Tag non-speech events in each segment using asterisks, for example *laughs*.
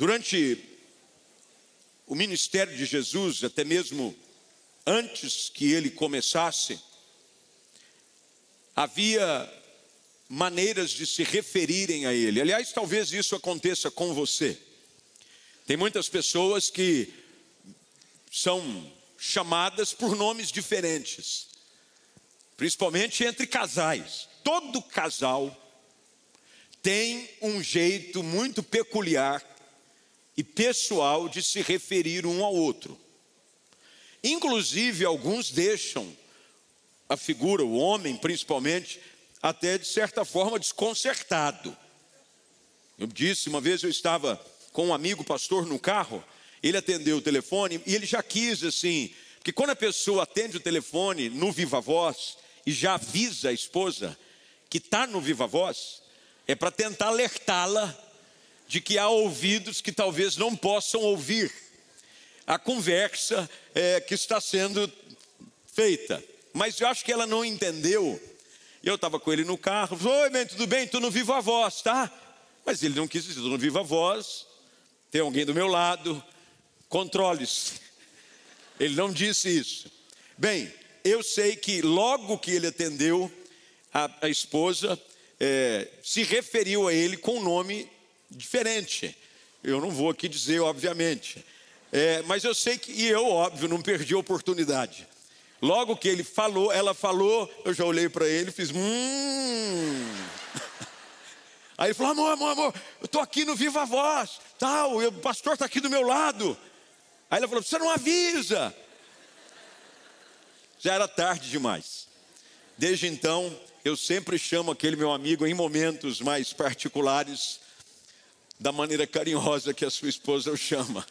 Durante o ministério de Jesus, até mesmo antes que ele começasse, havia maneiras de se referirem a ele. Aliás, talvez isso aconteça com você. Tem muitas pessoas que são chamadas por nomes diferentes, principalmente entre casais. Todo casal tem um jeito muito peculiar e pessoal de se referir um ao outro. Inclusive, alguns deixam a figura, o homem principalmente, até de certa forma desconcertado. Eu disse, uma vez eu estava com um amigo pastor no carro, ele atendeu o telefone e ele já quis assim, porque quando a pessoa atende o telefone no viva voz e já avisa a esposa que está no viva voz, é para tentar alertá-la de que há ouvidos que talvez não possam ouvir a conversa é, que está sendo feita. Mas eu acho que ela não entendeu. Eu estava com ele no carro, oi, man, tudo bem? Estou no Viva Voz, tá? Mas ele não quis dizer, estou no Viva Voz, tem alguém do meu lado, controle-se. *laughs* Ele não disse isso. Bem, eu sei que logo que ele atendeu a, a esposa, é, se referiu a ele com um nome diferente. Eu não vou aqui dizer, obviamente. É, mas eu sei que, e eu, óbvio, não perdi a oportunidade. Logo que ele falou, ela falou, eu já olhei para ele e fiz, hum. *laughs* Aí ele falou, amor, amor, amor, eu estou aqui no Viva Voz, tal, o pastor está aqui do meu lado. Aí ela falou, você não avisa. Já era tarde demais. Desde então, eu sempre chamo aquele meu amigo em momentos mais particulares, da maneira carinhosa que a sua esposa o chama.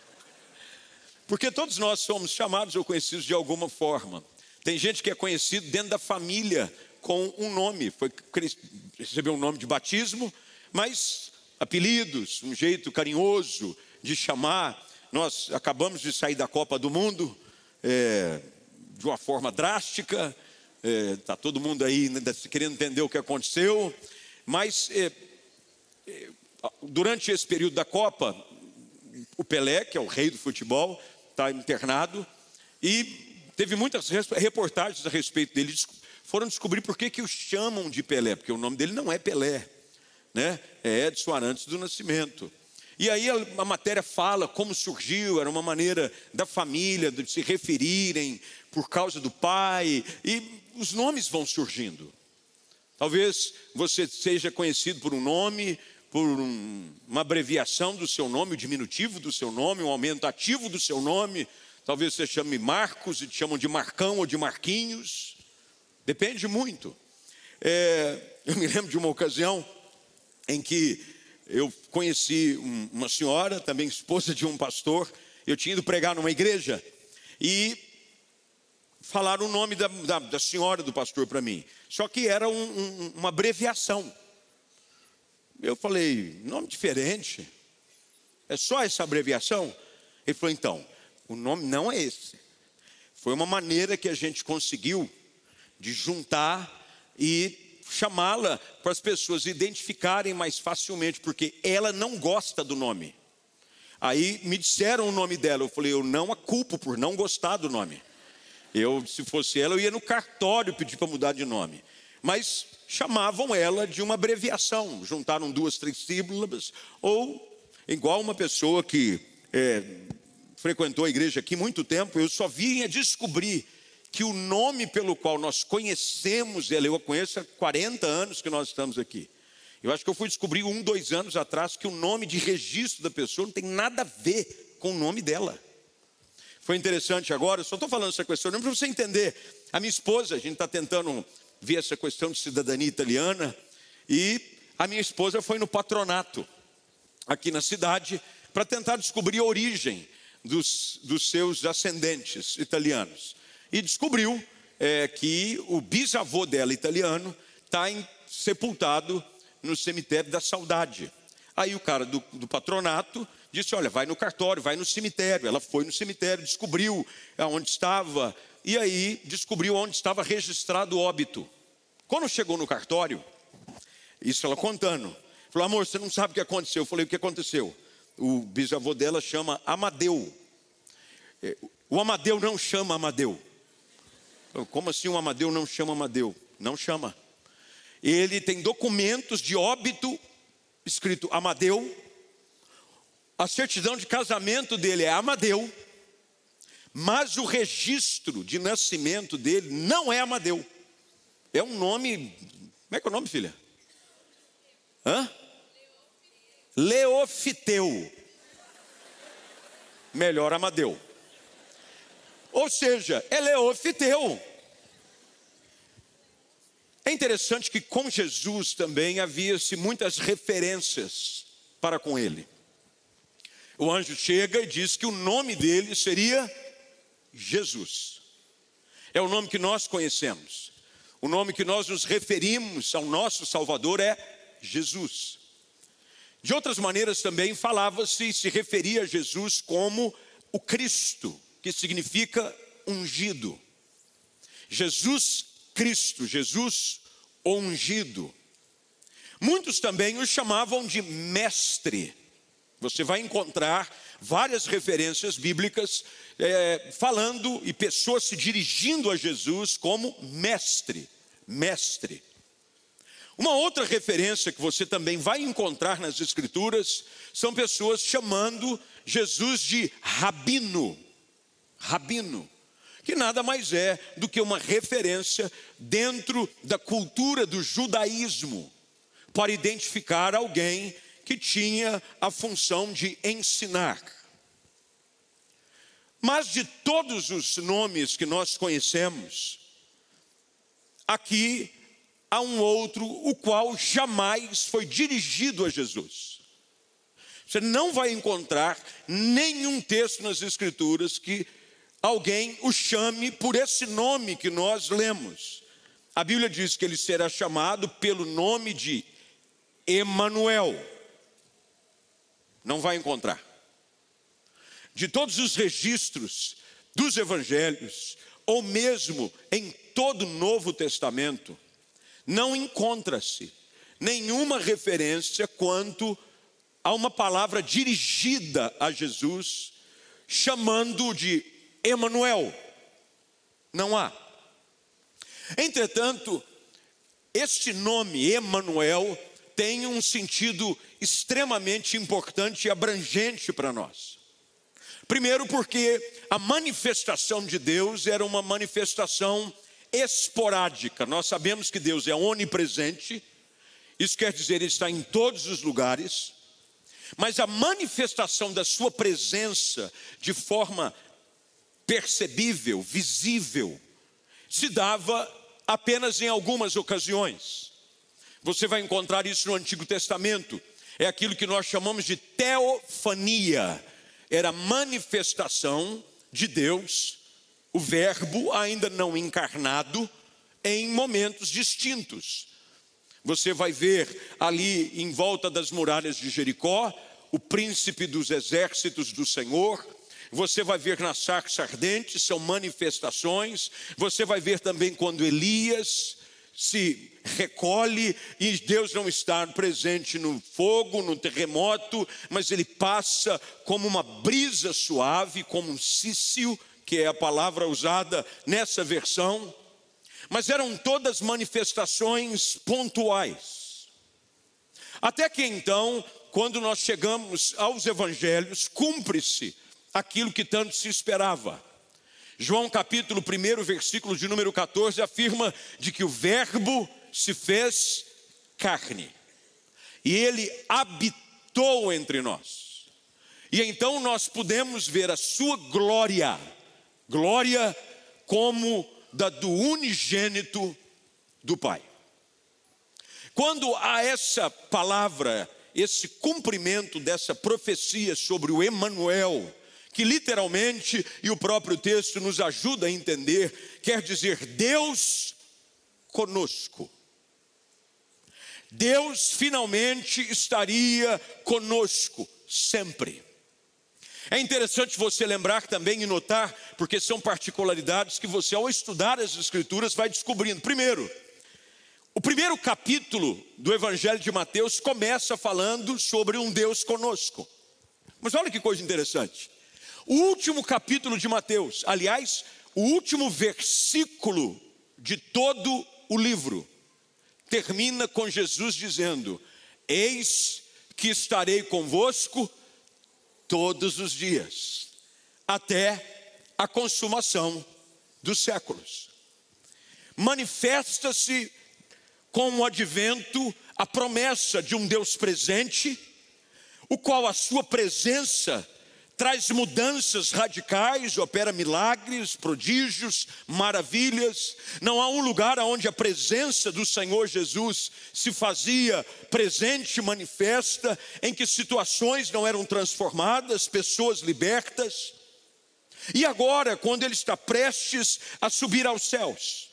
Porque todos nós somos chamados ou conhecidos de alguma forma. Tem gente que é conhecido dentro da família com um nome, foi recebeu um nome de batismo, mas apelidos, um jeito carinhoso de chamar. Nós acabamos de sair da Copa do Mundo é, de uma forma drástica, Está é, todo mundo aí querendo entender o que aconteceu, mas é, é, durante esse período da Copa, o Pelé, que é o rei do futebol, está internado e teve muitas reportagens a respeito dele. Foram descobrir por que, que o chamam de Pelé, porque o nome dele não é Pelé, né? é Edson Arantes do Nascimento. E aí a, matéria fala como surgiu, era uma maneira da família de se referirem por causa do pai, e os nomes vão surgindo. Talvez você seja conhecido por um nome, por um, uma abreviação do seu nome, o um diminutivo do seu nome, um aumentativo do seu nome. Talvez você chame Marcos e te chamam de Marcão ou de Marquinhos. Depende muito. É, eu me lembro de uma ocasião em que eu conheci uma senhora, também esposa de um pastor. Eu tinha ido pregar numa igreja e falaram o nome da, da, da senhora do pastor para mim. Só que era um, um, uma abreviação. Eu falei, nome diferente. É só essa abreviação? Ele falou, então, o nome não é esse. Foi uma maneira que a gente conseguiu de juntar e chamá-la para as pessoas identificarem mais facilmente, porque ela não gosta do nome. Aí me disseram o nome dela, eu falei, eu não a culpo por não gostar do nome. Eu, se fosse ela, eu ia no cartório pedir para mudar de nome. Mas chamavam ela de uma abreviação, juntaram duas, três sílabas, ou igual uma pessoa que é, frequentou a igreja aqui muito tempo, eu só vinha descobrir que o nome pelo qual nós conhecemos ela, eu a conheço há 40 anos que nós estamos aqui. Eu acho que eu fui descobrir um, dois anos atrás que o nome de registro da pessoa não tem nada a ver com o nome dela. Foi interessante agora, eu só estou falando essa questão, não para você entender. A minha esposa, a gente está tentando ver essa questão de cidadania italiana, e a minha esposa foi no patronato, aqui na cidade, para tentar descobrir a origem dos, dos seus ascendentes italianos. E descobriu é, que o bisavô dela, italiano, está sepultado no cemitério da saudade. Aí o cara do, do patronato disse: Olha, vai no cartório, vai no cemitério. Ela foi no cemitério, descobriu onde estava, e aí descobriu onde estava registrado o óbito. Quando chegou no cartório, isso ela contando, falou: Amor, você não sabe o que aconteceu. Eu falei: O que aconteceu? o bisavô dela chama Amadeu. É, o Amadeu não chama Amadeu. Como assim o Amadeu não chama Amadeu? Não chama. Ele tem documentos de óbito escrito Amadeu. A certidão de casamento dele é Amadeu. Mas o registro de nascimento dele não é Amadeu. É um nome. Como é que é o nome, filha? Hã? Leofiteu. Melhor Amadeu. Ou seja, é Leofiteu. É interessante que com Jesus também havia-se muitas referências para com ele. O anjo chega e diz que o nome dele seria Jesus. É o nome que nós conhecemos. O nome que nós nos referimos ao nosso Salvador é Jesus. De outras maneiras também falava-se, se referia a Jesus como o Cristo, que significa ungido. Jesus Cristo, Jesus ungido. Muitos também o chamavam de mestre. Você vai encontrar várias referências bíblicas é, falando e pessoas se dirigindo a Jesus como mestre, mestre. Uma outra referência que você também vai encontrar nas Escrituras são pessoas chamando Jesus de rabino, rabino, que nada mais é do que uma referência dentro da cultura do judaísmo, para identificar alguém que tinha a função de ensinar. Mas de todos os nomes que nós conhecemos, aqui há um outro, o qual jamais foi dirigido a Jesus. Você não vai encontrar nenhum texto nas Escrituras que alguém o chame por esse nome que nós lemos. A Bíblia diz que ele será chamado pelo nome de Emanuel. Não vai encontrar de todos os registros dos evangelhos, ou mesmo em todo o Novo Testamento, não encontra-se nenhuma referência quanto a uma palavra dirigida a Jesus, chamando de Emanuel. Não há. Entretanto, este nome Emanuel tem um sentido extremamente importante e abrangente para nós. Primeiro, porque a manifestação de Deus era uma manifestação esporádica. Nós sabemos que Deus é onipresente, isso quer dizer, Ele está em todos os lugares, mas a manifestação da Sua presença de forma percebível, visível, se dava apenas em algumas ocasiões. Você vai encontrar isso no Antigo Testamento, é aquilo que nós chamamos de teofania. Era manifestação de Deus, o Verbo ainda não encarnado, em momentos distintos. Você vai ver ali em volta das muralhas de Jericó, o príncipe dos exércitos do Senhor, você vai ver na sarça ardente, são manifestações, você vai ver também quando Elias se recolhe e Deus não está presente no fogo, no terremoto, mas ele passa como uma brisa suave, como um cício, que é a palavra usada nessa versão. Mas eram todas manifestações pontuais. Até que então, quando nós chegamos aos evangelhos, cumpre-se aquilo que tanto se esperava. João capítulo 1, versículo de número 14, afirma de que o verbo se fez carne. E ele habitou entre nós. E então nós pudemos ver a sua glória, glória como da do unigênito do Pai. Quando há essa palavra, esse cumprimento dessa profecia sobre o Emanuel, que literalmente, e o próprio texto nos ajuda a entender, quer dizer Deus conosco. Deus finalmente estaria conosco sempre. É interessante você lembrar também e notar, porque são particularidades que você, ao estudar as Escrituras, vai descobrindo. Primeiro, o primeiro capítulo do Evangelho de Mateus começa falando sobre um Deus conosco. Mas olha que coisa interessante. O último capítulo de Mateus, aliás, o último versículo de todo o livro, termina com Jesus dizendo: Eis que estarei convosco todos os dias, até a consumação dos séculos. Manifesta-se com o advento a promessa de um Deus presente, o qual a sua presença traz mudanças radicais, opera milagres, prodígios, maravilhas. Não há um lugar onde a presença do Senhor Jesus se fazia presente, manifesta, em que situações não eram transformadas, pessoas libertas. E agora, quando ele está prestes a subir aos céus,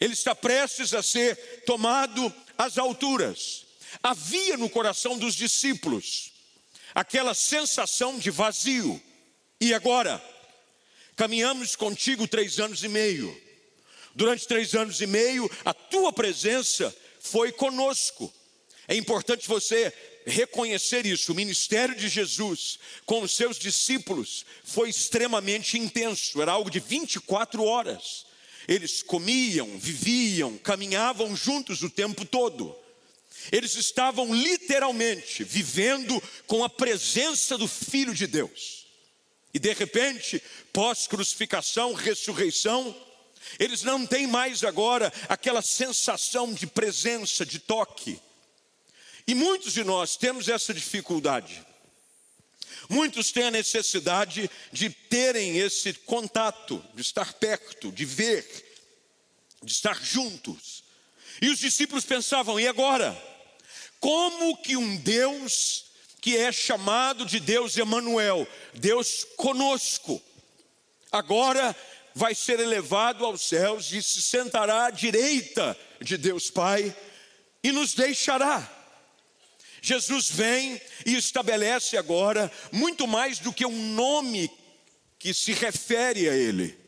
ele está prestes a ser tomado às alturas. Havia no coração dos discípulos aquela sensação de vazio. E agora? Caminhamos contigo três anos e meio. Durante três anos e meio, a tua presença foi conosco. É importante você reconhecer isso. O ministério de Jesus com os seus discípulos foi extremamente intenso, era algo de 24 horas. Eles comiam, viviam, caminhavam juntos o tempo todo. Eles estavam literalmente vivendo com a presença do Filho de Deus. E de repente, pós-crucificação, ressurreição, eles não têm mais agora aquela sensação de presença, de toque. E muitos de nós temos essa dificuldade. Muitos têm a necessidade de terem esse contato, de estar perto, de ver, de estar juntos. E os discípulos pensavam: e agora? Como que um Deus que é chamado de Deus Emanuel, Deus conosco, agora vai ser elevado aos céus e se sentará à direita de Deus Pai e nos deixará. Jesus vem e estabelece agora muito mais do que um nome que se refere a Ele.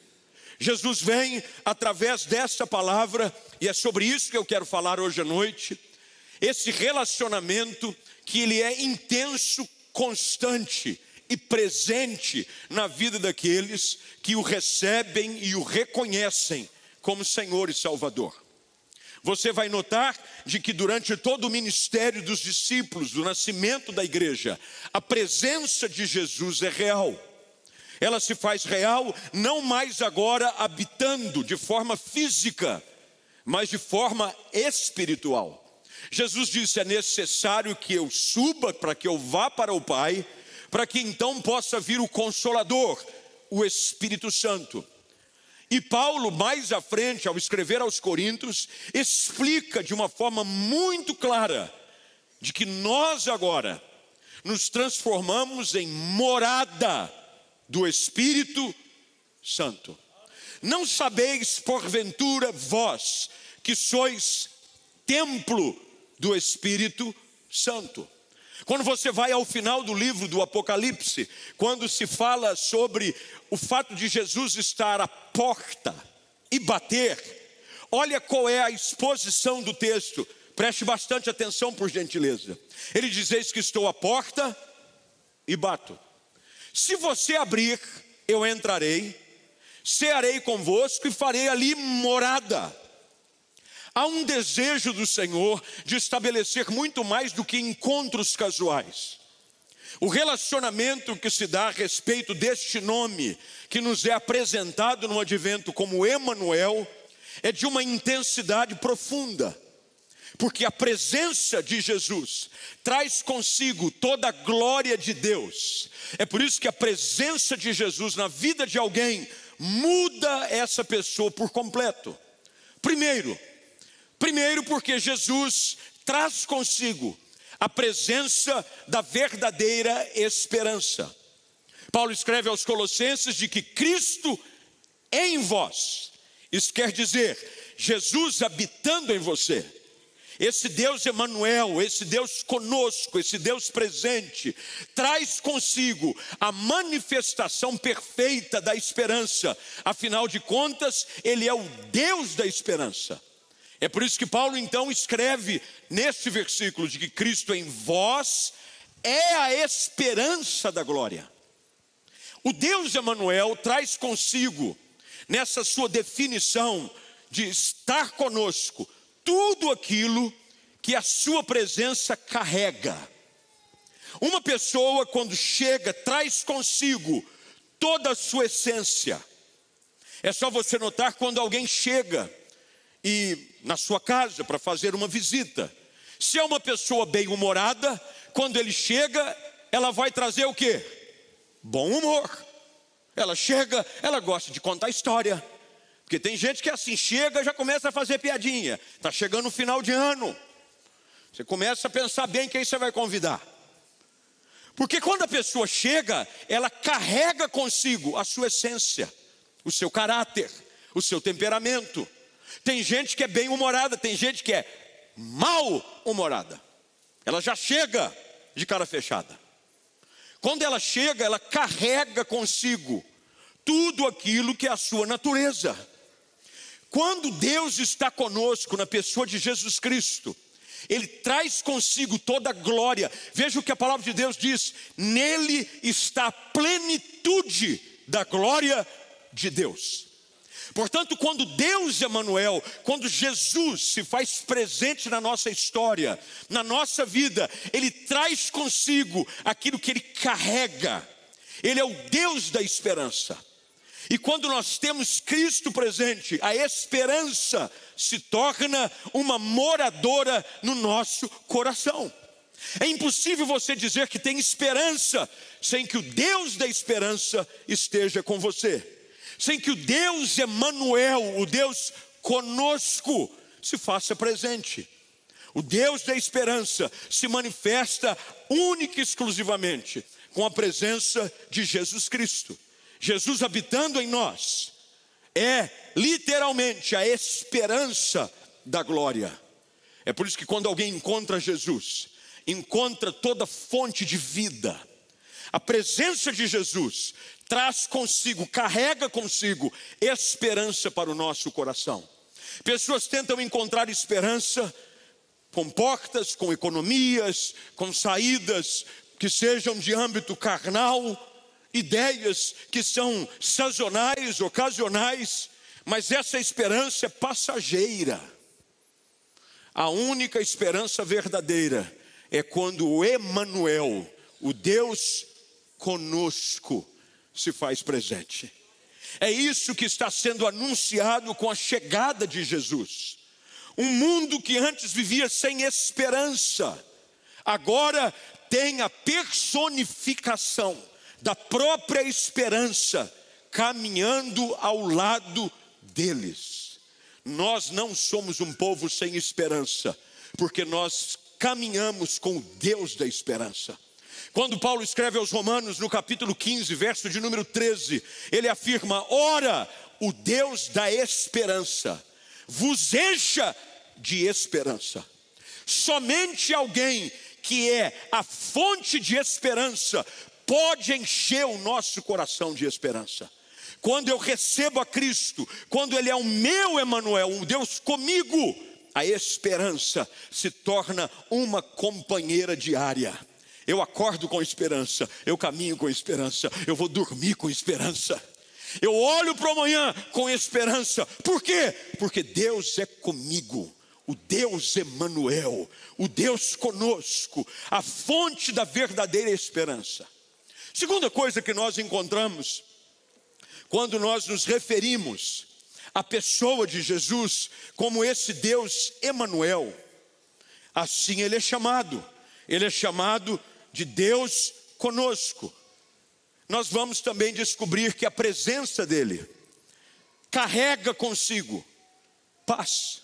Jesus vem através dessa palavra, e é sobre isso que eu quero falar hoje à noite esse relacionamento que ele é intenso, constante e presente na vida daqueles que o recebem e o reconhecem como Senhor e Salvador. Você vai notar de que durante todo o ministério dos discípulos, do nascimento da igreja, a presença de Jesus é real. Ela se faz real não mais agora habitando de forma física, mas de forma espiritual. Jesus disse: é necessário que eu suba para que eu vá para o Pai, para que então possa vir o Consolador, o Espírito Santo. E Paulo, mais à frente, ao escrever aos Coríntios, explica de uma forma muito clara de que nós agora nos transformamos em morada do Espírito Santo. Não sabeis, porventura, vós, que sois templo do Espírito Santo. Quando você vai ao final do livro do Apocalipse, quando se fala sobre o fato de Jesus estar à porta e bater, olha qual é a exposição do texto. Preste bastante atenção, por gentileza. Ele diz: Eis que estou à porta e bato. Se você abrir, eu entrarei, cearei convosco e farei ali morada. Há um desejo do Senhor de estabelecer muito mais do que encontros casuais. O relacionamento que se dá a respeito deste nome, que nos é apresentado no advento como Emanuel, é de uma intensidade profunda. Porque a presença de Jesus traz consigo toda a glória de Deus. É por isso que a presença de Jesus na vida de alguém muda essa pessoa por completo. Primeiro, Primeiro, porque Jesus traz consigo a presença da verdadeira esperança. Paulo escreve aos Colossenses de que Cristo é em vós. Isso quer dizer, Jesus habitando em você. Esse Deus Emanuel, esse Deus conosco, esse Deus presente, traz consigo a manifestação perfeita da esperança. Afinal de contas, ele é o Deus da esperança. É por isso que Paulo então escreve neste versículo de que Cristo em vós é a esperança da glória. O Deus Emanuel traz consigo, nessa sua definição de estar conosco, tudo aquilo que a sua presença carrega. Uma pessoa, quando chega, traz consigo toda a sua essência. É só você notar quando alguém chega e na sua casa para fazer uma visita. Se é uma pessoa bem-humorada, quando ele chega, ela vai trazer o quê? Bom humor. Ela chega, ela gosta de contar história. Porque tem gente que assim chega já começa a fazer piadinha. Tá chegando o final de ano. Você começa a pensar bem quem você vai convidar. Porque quando a pessoa chega, ela carrega consigo a sua essência, o seu caráter, o seu temperamento. Tem gente que é bem humorada, tem gente que é mal humorada. Ela já chega de cara fechada. Quando ela chega, ela carrega consigo tudo aquilo que é a sua natureza. Quando Deus está conosco na pessoa de Jesus Cristo, Ele traz consigo toda a glória. Veja o que a palavra de Deus diz: nele está a plenitude da glória de Deus. Portanto, quando Deus Emanuel, quando Jesus se faz presente na nossa história, na nossa vida, ele traz consigo aquilo que ele carrega. Ele é o Deus da esperança. E quando nós temos Cristo presente, a esperança se torna uma moradora no nosso coração. É impossível você dizer que tem esperança sem que o Deus da esperança esteja com você sem que o Deus Emanuel, o Deus conosco, se faça presente. O Deus da esperança se manifesta única e exclusivamente com a presença de Jesus Cristo. Jesus habitando em nós é literalmente a esperança da glória. É por isso que quando alguém encontra Jesus, encontra toda fonte de vida. A presença de Jesus traz consigo, carrega consigo esperança para o nosso coração. Pessoas tentam encontrar esperança com portas, com economias, com saídas que sejam de âmbito carnal, ideias que são sazonais, ocasionais, mas essa esperança é passageira. A única esperança verdadeira é quando o Emanuel, o Deus conosco, se faz presente. É isso que está sendo anunciado com a chegada de Jesus. Um mundo que antes vivia sem esperança, agora tem a personificação da própria esperança caminhando ao lado deles. Nós não somos um povo sem esperança, porque nós caminhamos com o Deus da esperança. Quando Paulo escreve aos Romanos, no capítulo 15, verso de número 13, ele afirma: Ora, o Deus da esperança vos encha de esperança. Somente alguém que é a fonte de esperança pode encher o nosso coração de esperança. Quando eu recebo a Cristo, quando Ele é o meu Emanuel, um Deus comigo, a esperança se torna uma companheira diária. Eu acordo com esperança, eu caminho com esperança, eu vou dormir com esperança. Eu olho para amanhã com esperança. Por quê? Porque Deus é comigo. O Deus Emanuel, o Deus conosco, a fonte da verdadeira esperança. Segunda coisa que nós encontramos quando nós nos referimos à pessoa de Jesus como esse Deus Emanuel, assim ele é chamado. Ele é chamado de Deus conosco. Nós vamos também descobrir que a presença dEle carrega consigo paz.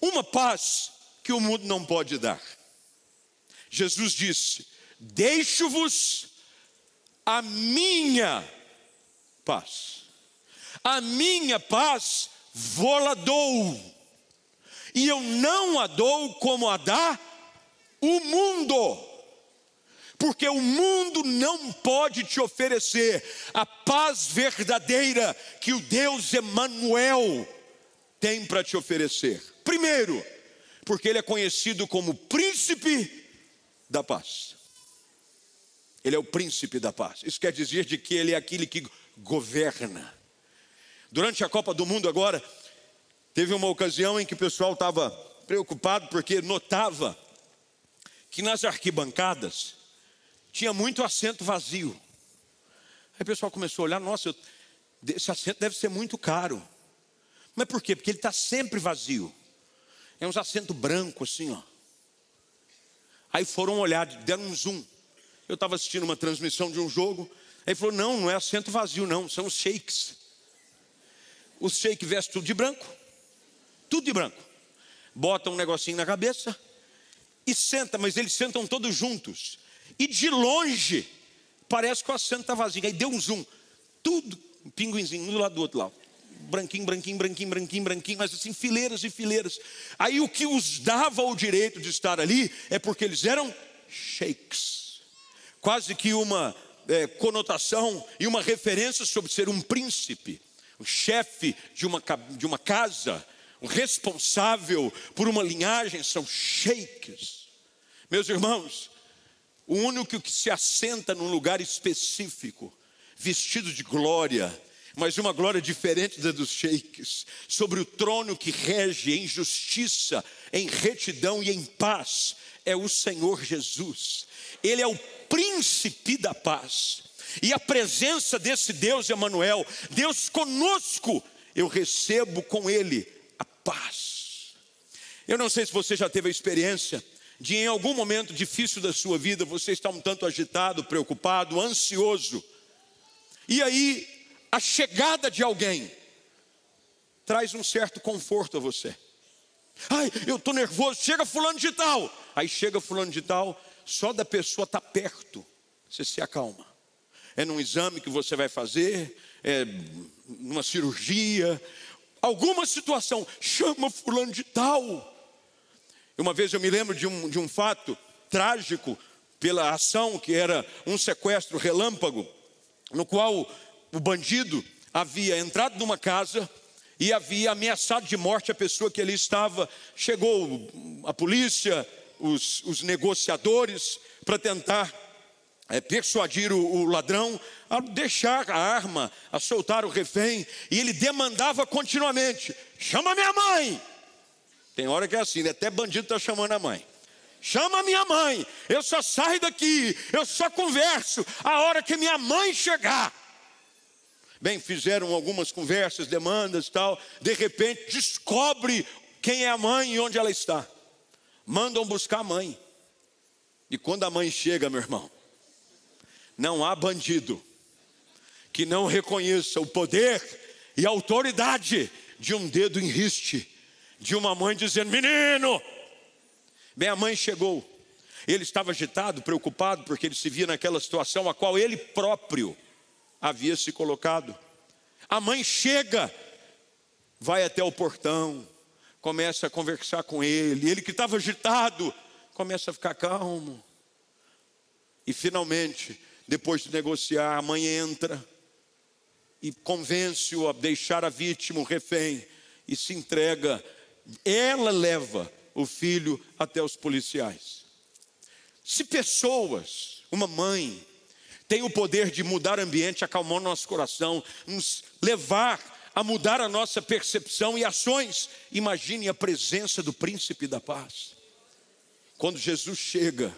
Uma paz que o mundo não pode dar. Jesus disse: Deixo-vos a minha paz. A minha paz vou-la dou. E eu não a dou como a dá o mundo porque o mundo não pode te oferecer a paz verdadeira que o Deus Emanuel tem para te oferecer. Primeiro, porque ele é conhecido como príncipe da paz. Ele é o príncipe da paz. Isso quer dizer de que ele é aquele que governa. Durante a Copa do Mundo agora, teve uma ocasião em que o pessoal estava preocupado porque notava que nas arquibancadas tinha muito assento vazio. Aí o pessoal começou a olhar, nossa, esse assento deve ser muito caro. Mas por quê? Porque ele está sempre vazio. É uns assentos brancos assim, ó. Aí foram olhar, deram um zoom. Eu estava assistindo uma transmissão de um jogo. Aí falou: não, não é assento vazio, não, são os shakes. Os shakes vestem tudo de branco, tudo de branco. Botam um negocinho na cabeça e senta, mas eles sentam todos juntos. E de longe, parece que o assento está vazio. Aí deu um zoom, tudo, um pinguinzinho, um do lado do outro lado branquinho, branquinho, branquinho, branquinho, branquinho, mas assim, fileiras e fileiras. Aí o que os dava o direito de estar ali é porque eles eram sheiks. Quase que uma é, conotação e uma referência sobre ser um príncipe, o chefe de uma, de uma casa, o responsável por uma linhagem, são sheiks. Meus irmãos, o único que se assenta num lugar específico, vestido de glória, mas uma glória diferente da dos sheiks, sobre o trono que rege em justiça, em retidão e em paz, é o Senhor Jesus. Ele é o príncipe da paz. E a presença desse Deus Emanuel, Deus conosco, eu recebo com ele a paz. Eu não sei se você já teve a experiência de em algum momento difícil da sua vida você está um tanto agitado, preocupado, ansioso. E aí a chegada de alguém traz um certo conforto a você. Ai, eu estou nervoso, chega fulano de tal. Aí chega fulano de tal, só da pessoa estar tá perto, você se acalma. É num exame que você vai fazer, é numa cirurgia, alguma situação, chama fulano de tal. Uma vez eu me lembro de um, de um fato trágico pela ação que era um sequestro relâmpago, no qual o bandido havia entrado numa casa e havia ameaçado de morte a pessoa que ali estava. Chegou a polícia, os, os negociadores, para tentar é, persuadir o, o, ladrão a deixar a arma, a soltar o refém, e ele demandava continuamente: chama minha mãe. Tem hora que é assim, né? até bandido está chamando a mãe. Chama minha mãe, eu só saio daqui, eu só converso a hora que minha mãe chegar. Bem, fizeram algumas conversas, demandas tal. De repente, descobre quem é a mãe e onde ela está. Mandam buscar a mãe. E quando a mãe chega, meu irmão, não há bandido que não reconheça o poder e a autoridade de um dedo em riste, de uma mãe dizendo: Menino! Bem, a mãe chegou. Ele estava agitado, preocupado, porque ele se via naquela situação a qual ele próprio havia se colocado. A mãe chega, vai até o portão, começa a conversar com ele. Ele que estava agitado, começa a ficar calmo. E finalmente, depois de negociar, a mãe entra e convence-o a deixar a vítima, o refém, e se entrega. Ela leva o filho até os policiais. Se pessoas, uma mãe, tem o poder de mudar o ambiente, acalmar o nosso coração, nos levar a mudar a nossa percepção e ações. Imagine a presença do príncipe da paz. Quando Jesus chega,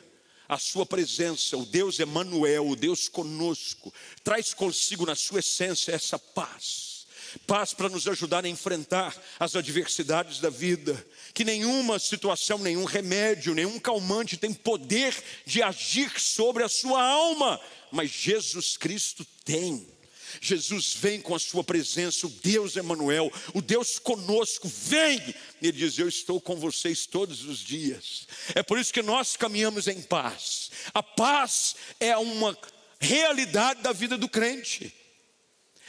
a sua presença, o Deus Emanuel, o Deus conosco, traz consigo na sua essência essa paz paz para nos ajudar a enfrentar as adversidades da vida. Que nenhuma situação, nenhum remédio, nenhum calmante tem poder de agir sobre a sua alma, mas Jesus Cristo tem. Jesus vem com a sua presença, o Deus Emanuel, o Deus conosco, vem. Ele diz: Eu estou com vocês todos os dias. É por isso que nós caminhamos em paz. A paz é uma realidade da vida do crente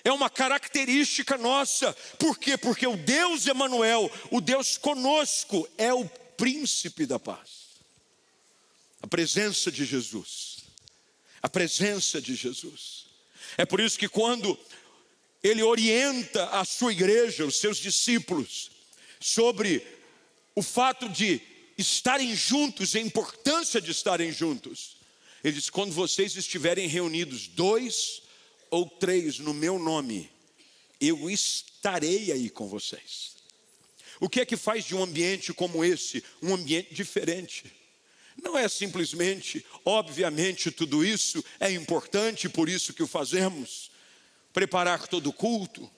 é uma característica nossa. Por quê? Porque o Deus Emanuel, o Deus conosco, é o príncipe da paz. A presença de Jesus. A presença de Jesus. É por isso que quando ele orienta a sua igreja, os seus discípulos, sobre o fato de estarem juntos, a importância de estarem juntos, Ele diz: quando vocês estiverem reunidos, dois ou três no meu nome, eu estarei aí com vocês. O que é que faz de um ambiente como esse um ambiente diferente? Não é simplesmente, obviamente, tudo isso é importante, por isso que o fazemos. Preparar todo o culto,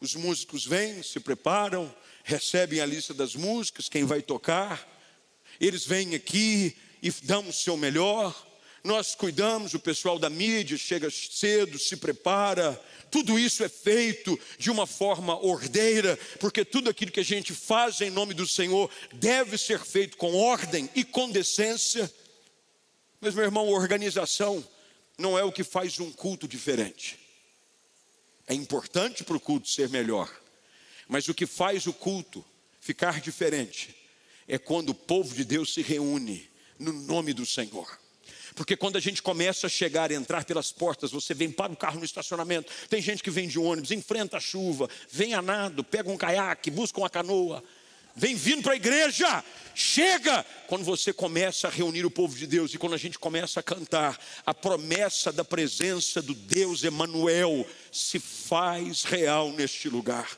os músicos vêm, se preparam, recebem a lista das músicas, quem vai tocar, eles vêm aqui e dão o seu melhor, nós cuidamos, o pessoal da mídia chega cedo, se prepara, tudo isso é feito de uma forma ordeira, porque tudo aquilo que a gente faz em nome do Senhor deve ser feito com ordem e com decência. Mas, meu irmão, organização não é o que faz um culto diferente. É importante para o culto ser melhor, mas o que faz o culto ficar diferente é quando o povo de Deus se reúne no nome do Senhor. Porque quando a gente começa a chegar, entrar pelas portas, você vem para o carro no estacionamento, tem gente que vem de ônibus, enfrenta a chuva, vem a nado, pega um caiaque, busca uma canoa, vem vindo para a igreja, chega. Quando você começa a reunir o povo de Deus e quando a gente começa a cantar, a promessa da presença do Deus Emanuel se faz real neste lugar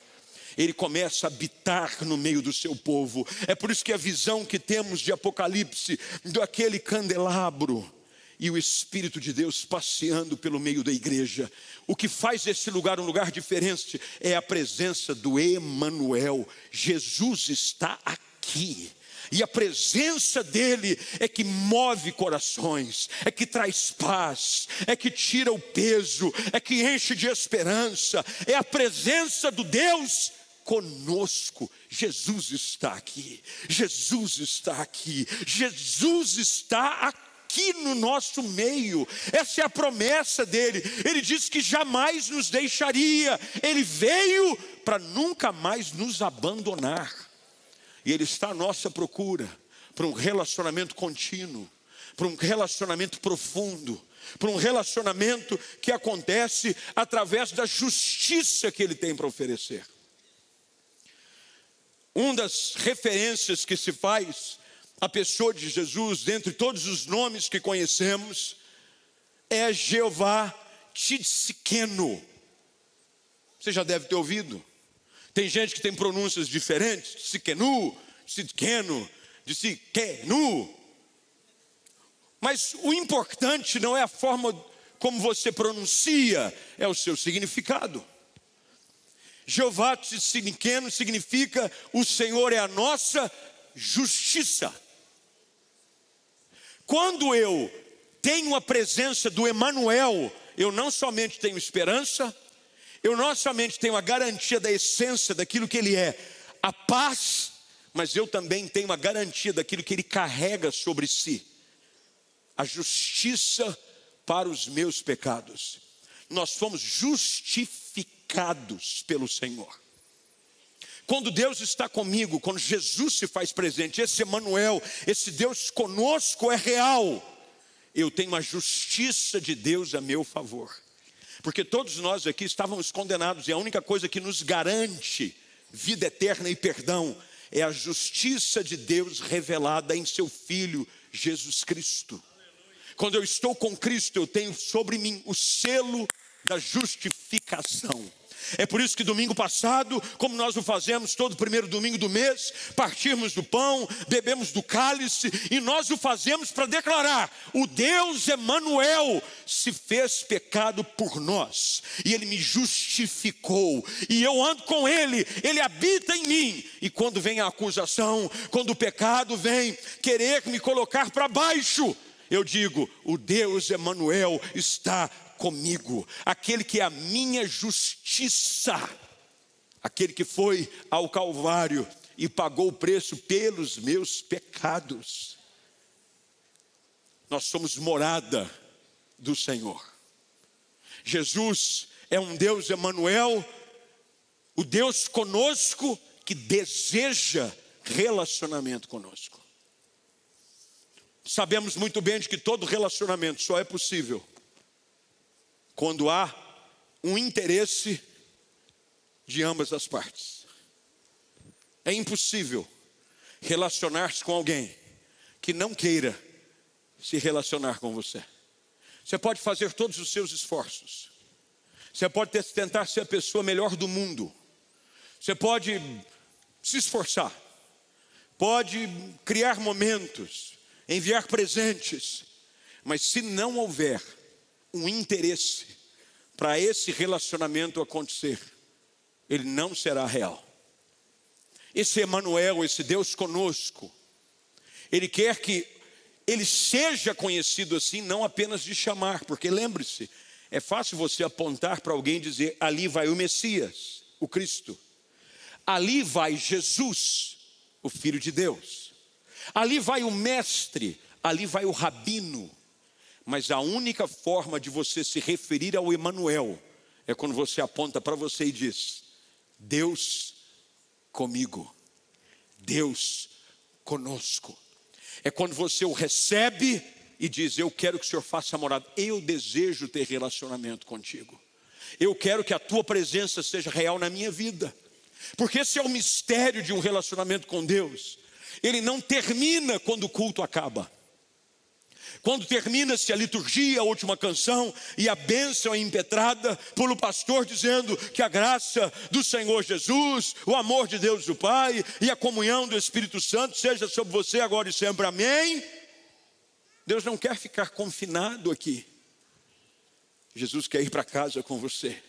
ele começa a habitar no meio do seu povo. É por isso que a visão que temos de Apocalipse, daquele candelabro, e o Espírito de Deus passeando pelo meio da igreja. O que faz esse lugar um lugar diferente é a presença do Emanuel. Jesus está aqui. E a presença dele é que move corações, é que traz paz, é que tira o peso, é que enche de esperança. É a presença do Deus conosco. Jesus está aqui. Jesus está aqui. Jesus está aqui aqui no nosso meio. Essa é a promessa dele. Ele disse que jamais nos deixaria. Ele veio para nunca mais nos abandonar. E ele está à nossa procura para um relacionamento contínuo, para um relacionamento profundo, para um relacionamento que acontece através da justiça que ele tem para oferecer. Uma das referências que se faz a pessoa de Jesus, dentre todos os nomes que conhecemos, é Jeová Tidsiqueno. Você já deve ter ouvido. Tem gente que tem pronúncias diferentes, Tsiquenu, Tsiqueno, de Siquenu. Mas o importante não é a forma como você pronuncia, é o seu significado. Jeová Tsiqueno significa o Senhor é a nossa justiça. Quando eu tenho a presença do Emanuel, eu não somente tenho esperança, eu não somente tenho a garantia da essência daquilo que ele é, a paz, mas eu também tenho a garantia daquilo que ele carrega sobre si, a justiça para os meus pecados. Nós fomos justificados pelo Senhor. Quando Deus está comigo, quando Jesus se faz presente, esse Emanuel, esse Deus conosco é real. Eu tenho a justiça de Deus a meu favor. Porque todos nós aqui estávamos condenados e a única coisa que nos garante vida eterna e perdão é a justiça de Deus revelada em seu filho Jesus Cristo. Quando eu estou com Cristo, eu tenho sobre mim o selo da justificação. É por isso que domingo passado, como nós o fazemos todo primeiro domingo do mês, partimos do pão, bebemos do cálice e nós o fazemos para declarar: o Deus Emanuel se fez pecado por nós e ele me justificou e eu ando com ele, ele habita em mim. E quando vem a acusação, quando o pecado vem querer me colocar para baixo, eu digo: o Deus Emanuel está comigo, aquele que é a minha justiça, aquele que foi ao Calvário e pagou o preço pelos meus pecados. Nós somos morada do Senhor. Jesus é um Deus Emanuel, o Deus conosco que deseja relacionamento conosco. Sabemos muito bem de que todo relacionamento só é possível quando há um interesse de ambas as partes. É impossível relacionar-se com alguém que não queira se relacionar com você. Você pode fazer todos os seus esforços. Você pode tentar ser a pessoa melhor do mundo. Você pode se esforçar. Pode criar momentos, enviar presentes. Mas se não houver um interesse para esse relacionamento acontecer, ele não será real. Esse Emanuel, esse Deus conosco, ele quer que ele seja conhecido assim, não apenas de chamar, porque lembre-se, é fácil você apontar para alguém e dizer: ali vai o Messias, o Cristo, ali vai Jesus, o Filho de Deus, ali vai o Mestre, ali vai o Rabino. Mas a única forma de você se referir ao Emanuel é quando você aponta para você e diz: Deus comigo, Deus conosco. É quando você o recebe e diz: Eu quero que o Senhor faça morada, eu desejo ter relacionamento contigo, eu quero que a tua presença seja real na minha vida, porque esse é o mistério de um relacionamento com Deus, ele não termina quando o culto acaba. Quando termina-se a liturgia, a última canção, e a bênção é impetrada pelo pastor, dizendo que a graça do Senhor Jesus, o amor de Deus o Pai e a comunhão do Espírito Santo seja sobre você agora e sempre. Amém. Deus não quer ficar confinado aqui. Jesus quer ir para casa com você,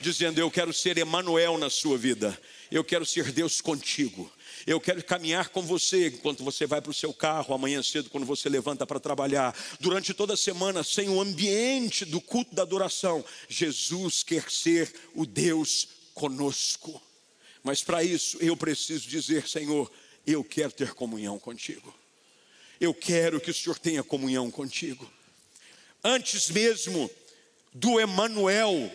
dizendo: Eu quero ser Emanuel na sua vida, eu quero ser Deus contigo. Eu quero caminhar com você enquanto você vai para o seu carro, amanhã cedo, quando você levanta para trabalhar, durante toda a semana, sem o ambiente do culto da adoração. Jesus quer ser o Deus conosco. Mas para isso eu preciso dizer, Senhor, eu quero ter comunhão contigo. Eu quero que o Senhor tenha comunhão contigo. Antes mesmo do Emanuel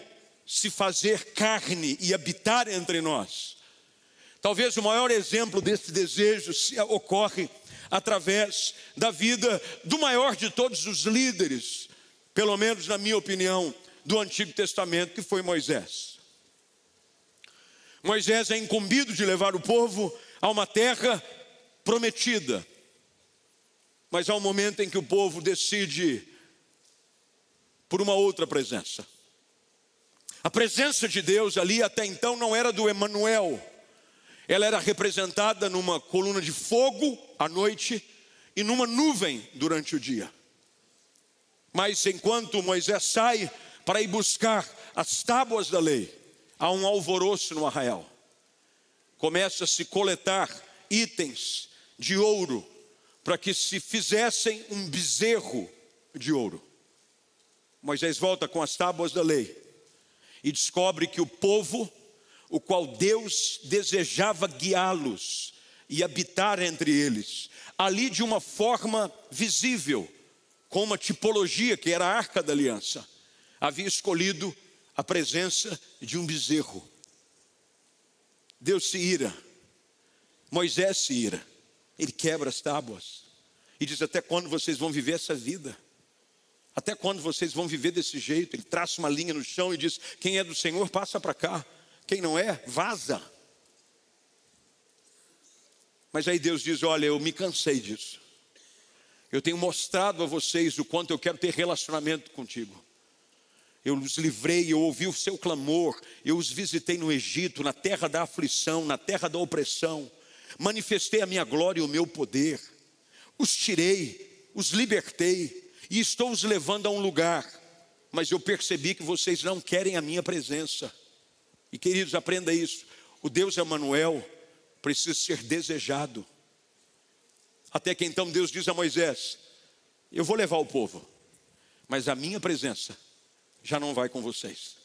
se fazer carne e habitar entre nós, Talvez o maior exemplo desse desejo ocorre através da vida do maior de todos os líderes, pelo menos na minha opinião, do Antigo Testamento, que foi Moisés. Moisés é incumbido de levar o povo a uma terra prometida, mas há um momento em que o povo decide por uma outra presença. A presença de Deus ali até então não era do Emanuel, ela era representada numa coluna de fogo à noite e numa nuvem durante o dia. Mas enquanto Moisés sai para ir buscar as tábuas da lei, há um alvoroço no arraial. Começa a se coletar itens de ouro para que se fizessem um bezerro de ouro. Moisés volta com as tábuas da lei e descobre que o povo o qual Deus desejava guiá-los e habitar entre eles, ali de uma forma visível, com uma tipologia que era a arca da aliança, havia escolhido a presença de um bezerro. Deus se ira, Moisés se ira, ele quebra as tábuas e diz: Até quando vocês vão viver essa vida? Até quando vocês vão viver desse jeito? Ele traça uma linha no chão e diz: Quem é do Senhor, passa para cá. Quem não é, vaza. Mas aí Deus diz: Olha, eu me cansei disso. Eu tenho mostrado a vocês o quanto eu quero ter relacionamento contigo. Eu os livrei, eu ouvi o seu clamor, eu os visitei no Egito, na terra da aflição, na terra da opressão. Manifestei a minha glória e o meu poder. Os tirei, os libertei e estou os levando a um lugar. Mas eu percebi que vocês não querem a minha presença. E queridos, aprenda isso. O Deus Emanuel precisa ser desejado. Até que então Deus diz a Moisés: Eu vou levar o povo, mas a minha presença já não vai com vocês.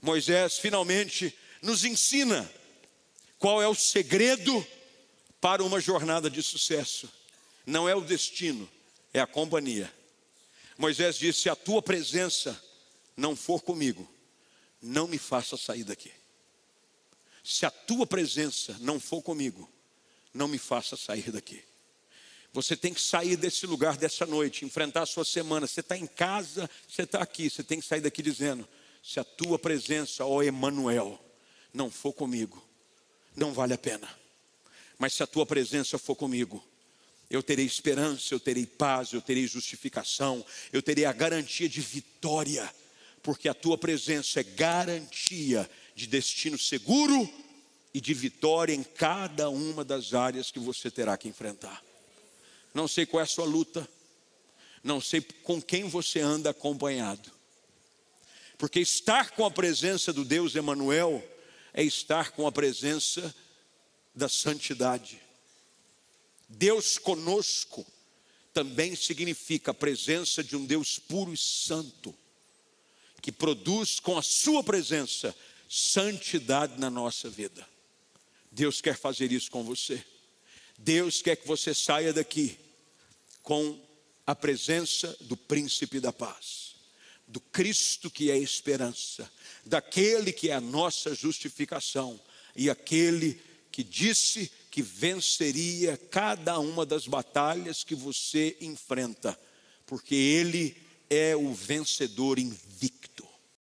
Moisés finalmente nos ensina qual é o segredo para uma jornada de sucesso. Não é o destino, é a companhia. Moisés disse: Se a tua presença não for comigo, não me faça sair daqui. Se a tua presença não for comigo, não me faça sair daqui. Você tem que sair desse lugar dessa noite, enfrentar a sua semana. Você está em casa, você está aqui, você tem que sair daqui dizendo: se a tua presença, ó Emanuel, não for comigo, não vale a pena. Mas se a tua presença for comigo, Eu terei esperança, eu terei paz, eu terei justificação, eu terei a garantia de vitória, porque a tua presença é garantia de destino seguro e de vitória em cada uma das áreas que você terá que enfrentar. Não sei qual é a sua luta, não sei com quem você anda acompanhado, porque estar com a presença do Deus Emanuel é estar com a presença da santidade. Deus conosco também significa a presença de um Deus puro e santo, que produz com a sua presença santidade na nossa vida. Deus quer fazer isso com você. Deus quer que você saia daqui com a presença do príncipe da paz, do Cristo que é a esperança, daquele que é a nossa justificação e aquele que disse que venceria cada uma das batalhas que você enfrenta, porque ele é o vencedor invicto.